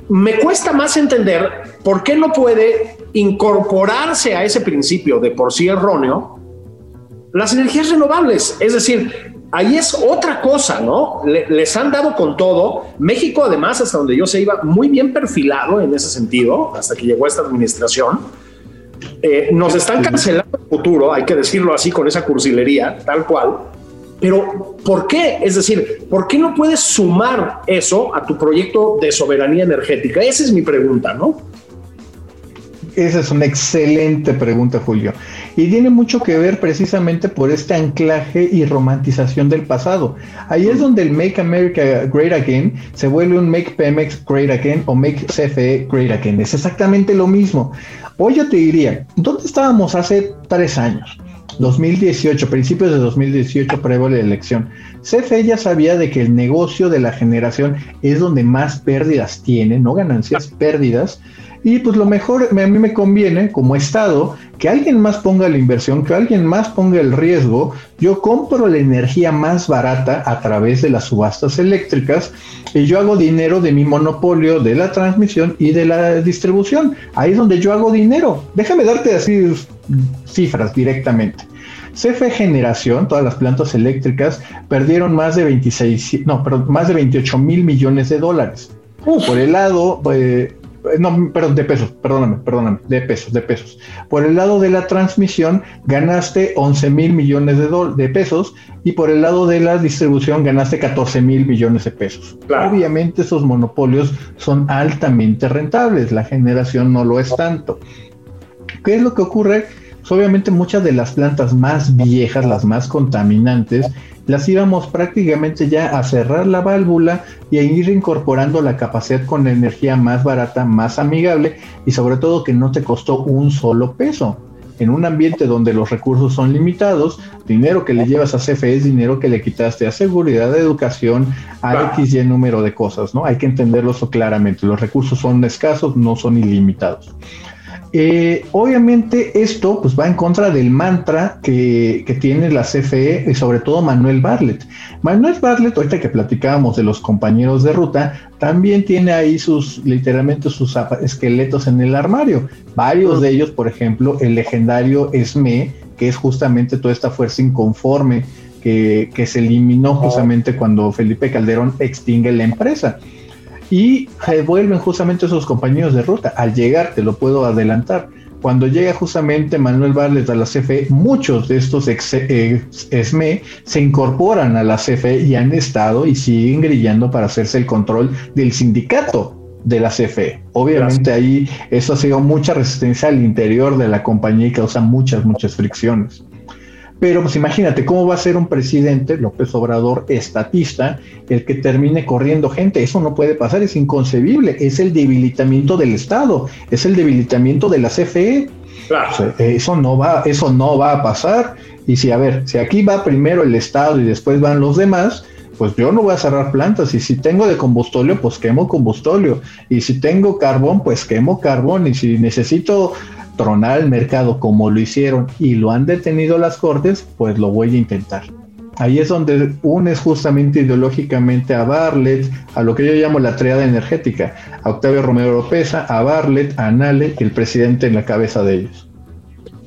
Me cuesta más entender por qué no puede incorporarse a ese principio de por sí erróneo las energías renovables. Es decir, ahí es otra cosa, ¿no? les han dado con todo. México, además, hasta donde yo se iba, muy bien perfilado en ese sentido, hasta que llegó esta administración. Eh, nos están cancelando el futuro, hay que decirlo así, con esa cursilería, tal cual. Pero, ¿por qué? Es decir, ¿por qué no puedes sumar eso a tu proyecto de soberanía energética? Esa es mi pregunta, ¿no? Esa es una excelente pregunta, Julio. Y tiene mucho que ver precisamente por este anclaje y romantización del pasado. Ahí es donde el Make America Great Again se vuelve un Make Pemex Great Again o Make CFE Great Again. Es exactamente lo mismo. Hoy yo te diría, ¿dónde estábamos hace tres años? 2018, principios de 2018, previo a la elección. CFE ya sabía de que el negocio de la generación es donde más pérdidas tiene, no ganancias, pérdidas. Y pues lo mejor, a mí me conviene como Estado que alguien más ponga la inversión, que alguien más ponga el riesgo. Yo compro la energía más barata a través de las subastas eléctricas y yo hago dinero de mi monopolio de la transmisión y de la distribución. Ahí es donde yo hago dinero. Déjame darte así cifras directamente. CFE Generación, todas las plantas eléctricas, perdieron más de 26, no, pero más de 28 mil millones de dólares. Por el lado, eh, no, perdón, de pesos, perdóname, perdóname, de pesos, de pesos. Por el lado de la transmisión ganaste 11 mil millones de, de pesos y por el lado de la distribución ganaste 14 mil millones de pesos. Obviamente esos monopolios son altamente rentables, la generación no lo es tanto. ¿Qué es lo que ocurre? Pues obviamente muchas de las plantas más viejas, las más contaminantes, las íbamos prácticamente ya a cerrar la válvula y a ir incorporando la capacidad con energía más barata, más amigable y sobre todo que no te costó un solo peso. En un ambiente donde los recursos son limitados, dinero que le llevas a CFE es dinero que le quitaste a seguridad, a educación, a X y número de cosas, ¿no? Hay que entenderlo eso claramente. Los recursos son escasos, no son ilimitados. Eh, obviamente esto pues, va en contra del mantra que, tiene la CFE y sobre todo Manuel Bartlett. Manuel Bartlett, ahorita que platicábamos de los compañeros de ruta, también tiene ahí sus, literalmente sus esqueletos en el armario. Varios de ellos, por ejemplo, el legendario ESME, que es justamente toda esta fuerza inconforme que, que se eliminó justamente cuando Felipe Calderón extingue la empresa y vuelven justamente esos compañeros de ruta. Al llegar, te lo puedo adelantar, cuando llega justamente Manuel Barlet a la CFE, muchos de estos ex, SME se incorporan a la CFE y han estado y siguen grillando para hacerse el control del sindicato de la CFE. Obviamente ahí eso ha sido mucha resistencia al interior de la compañía y causa muchas, muchas fricciones. Pero pues imagínate cómo va a ser un presidente, López Obrador, estatista, el que termine corriendo gente. Eso no puede pasar, es inconcebible. Es el debilitamiento del Estado, es el debilitamiento de la CFE. eso no va, eso no va a pasar. Y si, a ver, si aquí va primero el Estado y después van los demás, pues yo no voy a cerrar plantas. Y si tengo de combustóleo, pues quemo combustóleo. Y si tengo carbón, pues quemo carbón. Y si necesito tronar el mercado como lo hicieron y lo han detenido las cortes, pues lo voy a intentar. Ahí es donde unes justamente ideológicamente a Barlet, a lo que yo llamo la triada energética, a Octavio Romero Pesa, a Barlet, a Nale el presidente en la cabeza de ellos.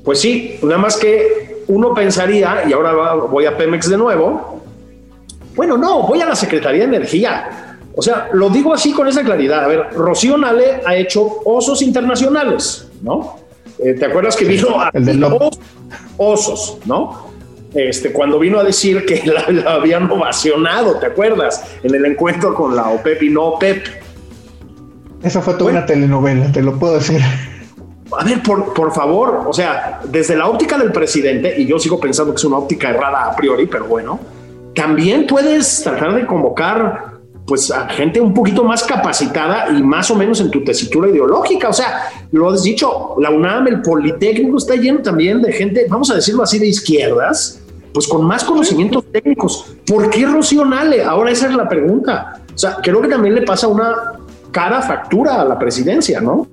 Pues sí, nada más que uno pensaría, y ahora voy a Pemex de nuevo, bueno, no, voy a la Secretaría de Energía. O sea, lo digo así con esa claridad. A ver, Rocío Nale ha hecho osos internacionales, ¿no? Eh, ¿Te acuerdas que vino a los osos, ¿no? Este, cuando vino a decir que (laughs) la, habían ovacionado, ¿te acuerdas? En el encuentro con la OPEP y no OPEP. Esa fue toda una telenovela, te lo puedo decir. A ver, por, por, favor, o sea, desde la óptica del presidente, y yo sigo pensando que es una óptica errada a priori, pero bueno, también puedes tratar de convocar pues a gente un poquito más capacitada y más o menos en tu tesitura ideológica. O sea, lo has dicho, la UNAM, el Politécnico está lleno también de gente, vamos a decirlo así, de izquierdas, pues con más conocimientos técnicos. ¿Por qué Rocío Nale? Ahora esa es la pregunta. O sea, creo que también le pasa una cara factura a la presidencia, ¿no?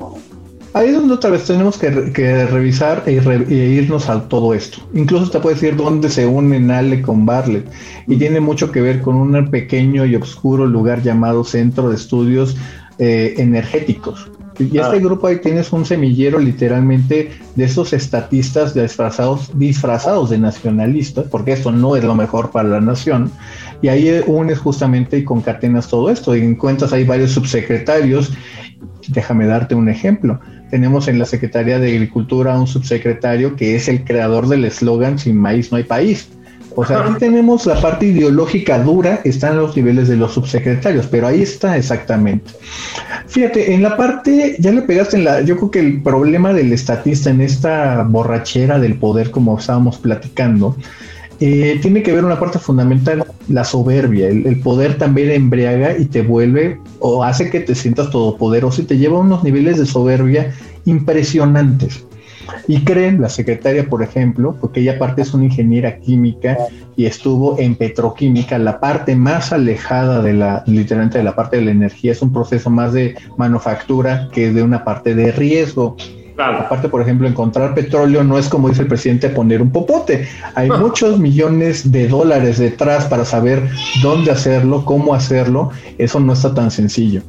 Ahí es donde otra vez tenemos que, revisar e, irnos a todo esto. Incluso te puede decir dónde se unen Ale con Barlet. Y tiene mucho que ver con un pequeño y oscuro lugar llamado Centro de Estudios eh, Energéticos. Y este ah. grupo ahí tienes un semillero literalmente de esos estatistas disfrazados, disfrazados de nacionalistas, porque esto no es lo mejor para la nación. Y ahí unes justamente y concatenas todo esto. Y encuentras ahí varios subsecretarios. Déjame darte un ejemplo tenemos en la Secretaría de Agricultura un subsecretario que es el creador del eslogan Sin maíz no hay país. O sea, aquí (laughs) tenemos la parte ideológica dura, están los niveles de los subsecretarios, pero ahí está exactamente. Fíjate, en la parte, ya le pegaste en la, yo creo que el problema del estatista en esta borrachera del poder, como estábamos platicando, eh, tiene que ver una parte fundamental, la soberbia. El, poder también embriaga y te vuelve o hace que te sientas todopoderoso y te lleva a unos niveles de soberbia impresionantes. Y creen, la secretaria, por ejemplo, porque ella aparte es una ingeniera química y estuvo en petroquímica, la parte más alejada de la, literalmente de la parte de la energía, es un proceso más de manufactura que de una parte de riesgo. Aparte, por ejemplo, encontrar petróleo no es como dice el presidente poner un popote. Hay ah. muchos millones de dólares detrás para saber dónde hacerlo, cómo hacerlo. Eso no está tan sencillo.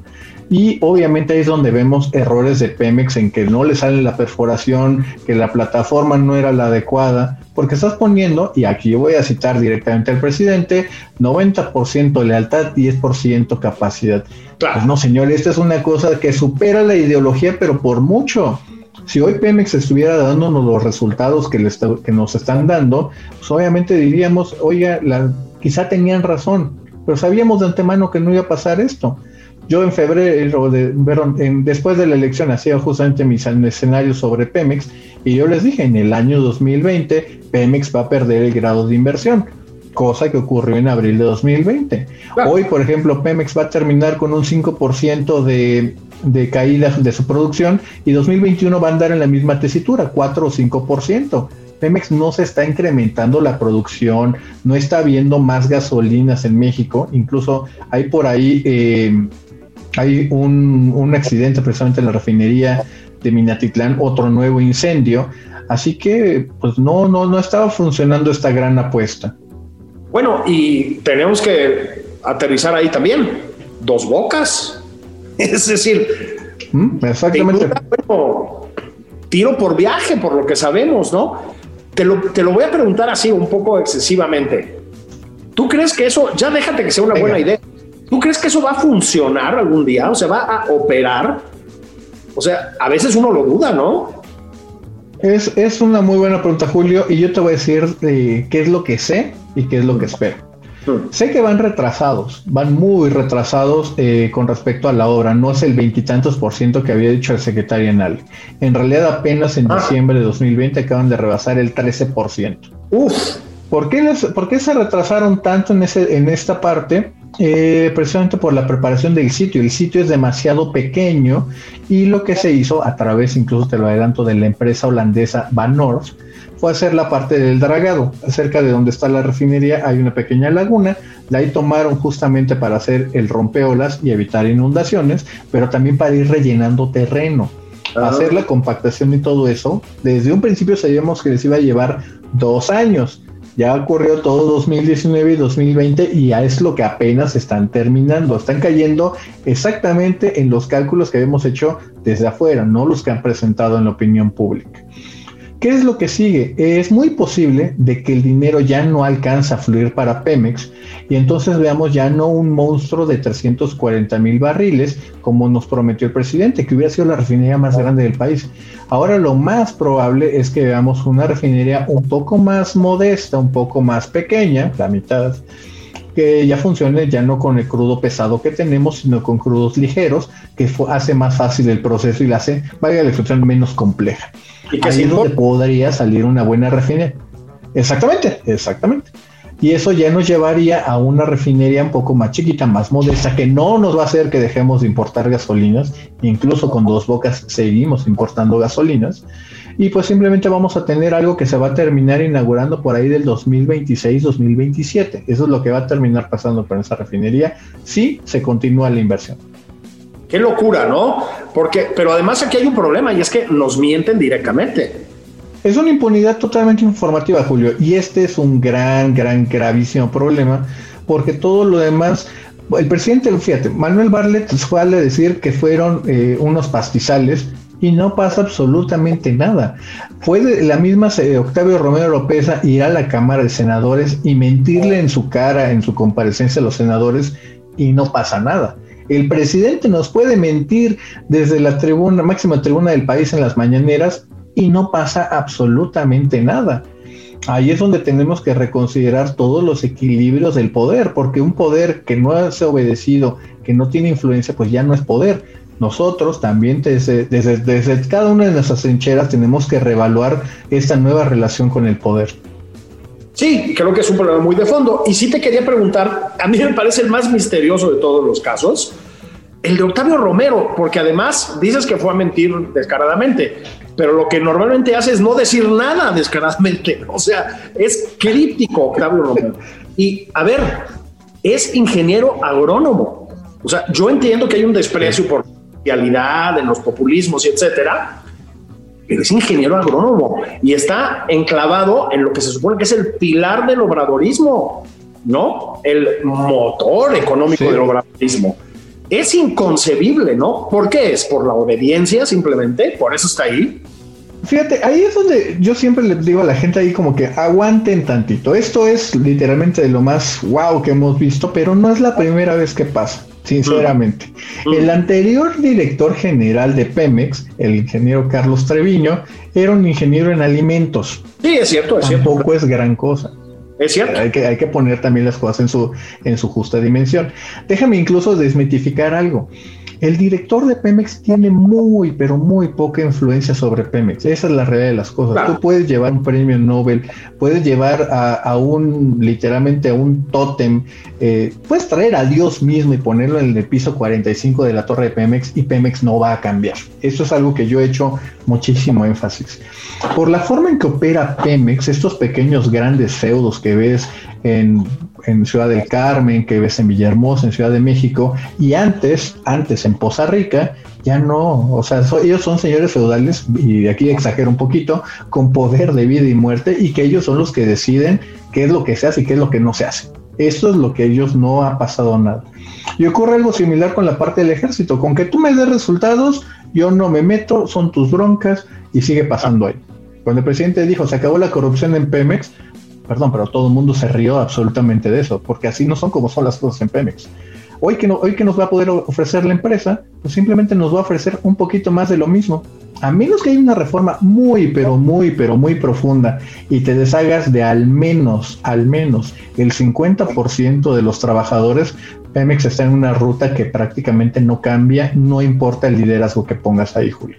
Y obviamente ahí es donde vemos errores de Pemex en que no le sale la perforación, que la plataforma no era la adecuada, porque estás poniendo, y aquí voy a citar directamente al presidente, 90% lealtad, 10% capacidad. Pues no, señor, esta es una cosa que supera la ideología, pero por mucho. Si hoy Pemex estuviera dándonos los resultados que, que nos están dando, pues obviamente diríamos, oiga, quizá tenían razón, pero sabíamos de antemano que no iba a pasar esto. Yo en febrero, de, después de la elección, hacía justamente mis escenarios sobre Pemex y yo les dije, en el año 2020 Pemex va a perder el grado de inversión cosa que ocurrió en abril de 2020. Hoy, por ejemplo, Pemex va a terminar con un 5% de, de caída de su producción y 2021 va a andar en la misma tesitura, 4 o 5%. Pemex no se está incrementando la producción, no está habiendo más gasolinas en México, incluso hay por ahí eh, hay un, un, accidente precisamente en la refinería de Minatitlán, otro nuevo incendio, así que pues no, no, no estaba funcionando esta gran apuesta. Bueno, y tenemos que aterrizar ahí también, dos bocas, (laughs) Es decir, mm, exactamente. tiro por viaje, por lo que sabemos, ¿no? Te lo, te lo voy a preguntar así, un poco excesivamente. ¿Tú crees que eso, ya déjate que sea una buena idea, ¿tú crees que eso va a funcionar algún día? O sea, va a operar. O sea, a veces uno lo duda, ¿no? Es, es una muy buena pregunta, Julio, y yo te voy a decir eh, qué es lo que sé y qué es lo que espero. Sé que van retrasados, van muy retrasados eh, con respecto a la obra. No es el veintitantos por ciento que había dicho el secretario Enal. En realidad, apenas en ah. diciembre de 2020 acaban de rebasar el 13 por ciento. Uf. ¿Por qué, ¿Por qué se retrasaron tanto en, ese, en esta parte? Eh, precisamente por la preparación del sitio. El sitio es demasiado pequeño y lo que se hizo a través, incluso te lo adelanto, de la empresa holandesa Van North, fue hacer la parte del dragado. Cerca de donde está la refinería hay una pequeña laguna, de ahí tomaron justamente para hacer el rompeolas y evitar inundaciones, pero también para ir rellenando terreno. Ah. Hacer la compactación y todo eso, desde un principio sabíamos que les iba a llevar dos años. Ya ocurrió todo 2019 y 2020 y ya es lo que apenas están terminando. Están cayendo exactamente en los cálculos que habíamos hecho desde afuera, no los que han presentado en la opinión pública. ¿Qué es lo que sigue? Es muy posible de que el dinero ya no alcanza a fluir para Pemex y entonces veamos ya no un monstruo de 340 mil barriles como nos prometió el presidente, que hubiera sido la refinería más grande del país. Ahora lo más probable es que veamos una refinería un poco más modesta, un poco más pequeña, la mitad, que ya funcione ya no con el crudo pesado que tenemos, sino con crudos ligeros, que hace más fácil el proceso y la hace, vaya la expresión, menos compleja. ¿Y Ahí es donde podría salir una buena refinería. Exactamente, exactamente. Y eso ya nos llevaría a una refinería un poco más chiquita, más modesta, que no nos va a hacer que dejemos de importar gasolinas, incluso con dos bocas seguimos importando gasolinas, y pues simplemente vamos a tener algo que se va a terminar inaugurando por ahí del 2026-2027. Eso es lo que va a terminar pasando por esa refinería si se continúa la inversión. Qué locura, ¿no? Porque, pero además aquí hay un problema y es que nos mienten directamente. Es una impunidad totalmente informativa, Julio, y este es un gran, gran, gravísimo problema, porque todo lo demás, el presidente, fíjate, Manuel Barlet fue a decir que fueron eh, unos pastizales y no pasa absolutamente nada. Puede la misma eh, Octavio Romero López ir a la Cámara de Senadores y mentirle en su cara, en su comparecencia a los senadores y no pasa nada. El presidente nos puede mentir desde la tribuna, máxima tribuna del país en las mañaneras y no pasa absolutamente nada. Ahí es donde tenemos que reconsiderar todos los equilibrios del poder, porque un poder que no ha obedecido, que no tiene influencia, pues ya no es poder nosotros también desde, desde, cada una de nuestras trincheras tenemos que reevaluar esta nueva relación con el poder. Sí, creo que es un problema muy de fondo. Y sí te quería preguntar, a mí me parece el más misterioso de todos los casos, el de Octavio Romero, porque además dices que fue a mentir descaradamente, pero lo que normalmente hace es no decir nada descaradamente. (laughs) O sea, es críptico Octavio Romero. Y a ver, es ingeniero agrónomo. O sea, yo entiendo que hay un desprecio por de en los populismos y etcétera, pero es ingeniero agrónomo y está enclavado en lo que se supone que es el pilar del obradorismo, ¿no? El motor económico del obradorismo. Es inconcebible, ¿no? ¿Por qué es? ¿Por la obediencia simplemente? ¿Por eso está ahí? Fíjate, ahí es donde yo siempre le digo a la gente ahí como que aguanten tantito. Esto es literalmente de lo más wow que hemos visto, pero no es la primera vez que pasa sinceramente. El anterior director general de Pemex, el ingeniero Carlos Treviño, era un ingeniero en alimentos. Sí, es cierto, es cierto. Tampoco es gran cosa. Es cierto. Hay que, hay que poner también las cosas en su, en su justa dimensión. Déjame incluso desmitificar algo. El director de Pemex tiene muy, pero muy poca influencia sobre Pemex. Esa es la realidad de las cosas. Tú puedes llevar un premio Nobel, puedes llevar a, un, literalmente a un tótem, eh, puedes traer a Dios mismo y ponerlo en el piso 45 de la torre de Pemex y Pemex no va a cambiar. Eso es algo que yo he hecho muchísimo énfasis. Por la forma en que opera Pemex, estos pequeños grandes feudos que ves en, Ciudad del Carmen, que ves en Villahermosa, en Ciudad de México, y antes, antes en Poza Rica, ya no, o sea, ellos son señores feudales, y de aquí exagero un poquito, con poder de vida y muerte, y que ellos son los que deciden qué es lo que se hace y qué es lo que no se hace. Esto es lo que ellos no ha pasado nada. Y ocurre algo similar con la parte del ejército, con que tú me des resultados, yo no me meto, son tus broncas y sigue pasando ahí. Cuando el presidente dijo se acabó la corrupción en Pemex, perdón, pero todo el mundo se rió absolutamente de eso, porque así no son como son las cosas en Pemex. Hoy que, no, hoy que nos va a poder ofrecer la empresa, pues simplemente nos va a ofrecer un poquito más de lo mismo. A menos que haya una reforma muy, pero muy, pero muy profunda y te deshagas de al menos, al menos el 50% de los trabajadores, Pemex está en una ruta que prácticamente no cambia, no importa el liderazgo que pongas ahí, Julio.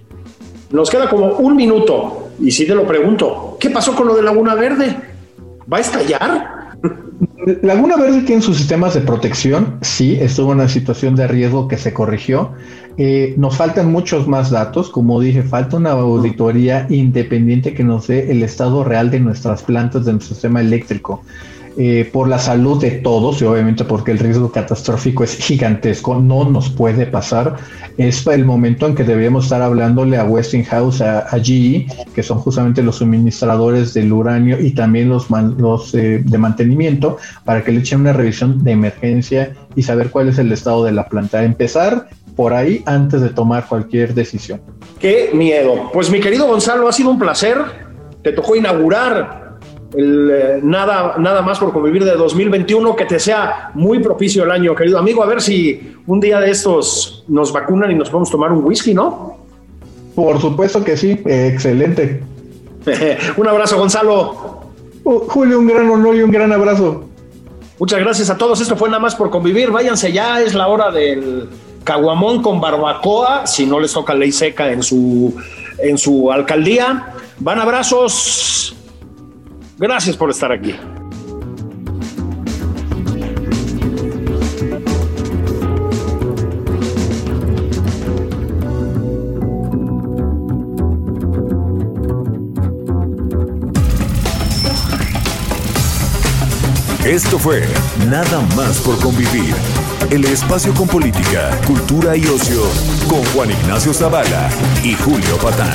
Nos queda como un minuto y si te lo pregunto, ¿qué pasó con lo de Laguna Verde? ¿Va a estallar? Laguna Verde tiene sus sistemas de protección, sí, estuvo en una situación de riesgo que se corrigió. Eh, nos faltan muchos más datos, como dije, falta una auditoría independiente que nos dé el estado real de nuestras plantas, de nuestro sistema eléctrico. Eh, por la salud de todos y obviamente porque el riesgo catastrófico es gigantesco, no nos puede pasar. Es el momento en que deberíamos estar hablándole a Westinghouse, a, GE, que son justamente los suministradores del uranio y también los, los eh, de mantenimiento, para que le echen una revisión de emergencia y saber cuál es el estado de la planta. Empezar por ahí antes de tomar cualquier decisión. Qué miedo. Pues mi querido Gonzalo, ha sido un placer te tocó inaugurar el, eh, nada, nada más por convivir de 2021, que te sea muy propicio el año, querido amigo. A ver si un día de estos nos vacunan y nos podemos tomar un whisky, ¿no? Por supuesto que sí, excelente. (laughs) un abrazo, Gonzalo. Uh, Julio, un gran honor y un gran abrazo. Muchas gracias a todos. Esto fue nada más por convivir. Váyanse ya, es la hora del caguamón con barbacoa, si no les toca ley seca en su, en su alcaldía. Van abrazos. Gracias por estar aquí. Esto fue Nada más por convivir. El espacio con política, cultura y ocio con Juan Ignacio Zavala y Julio Patán.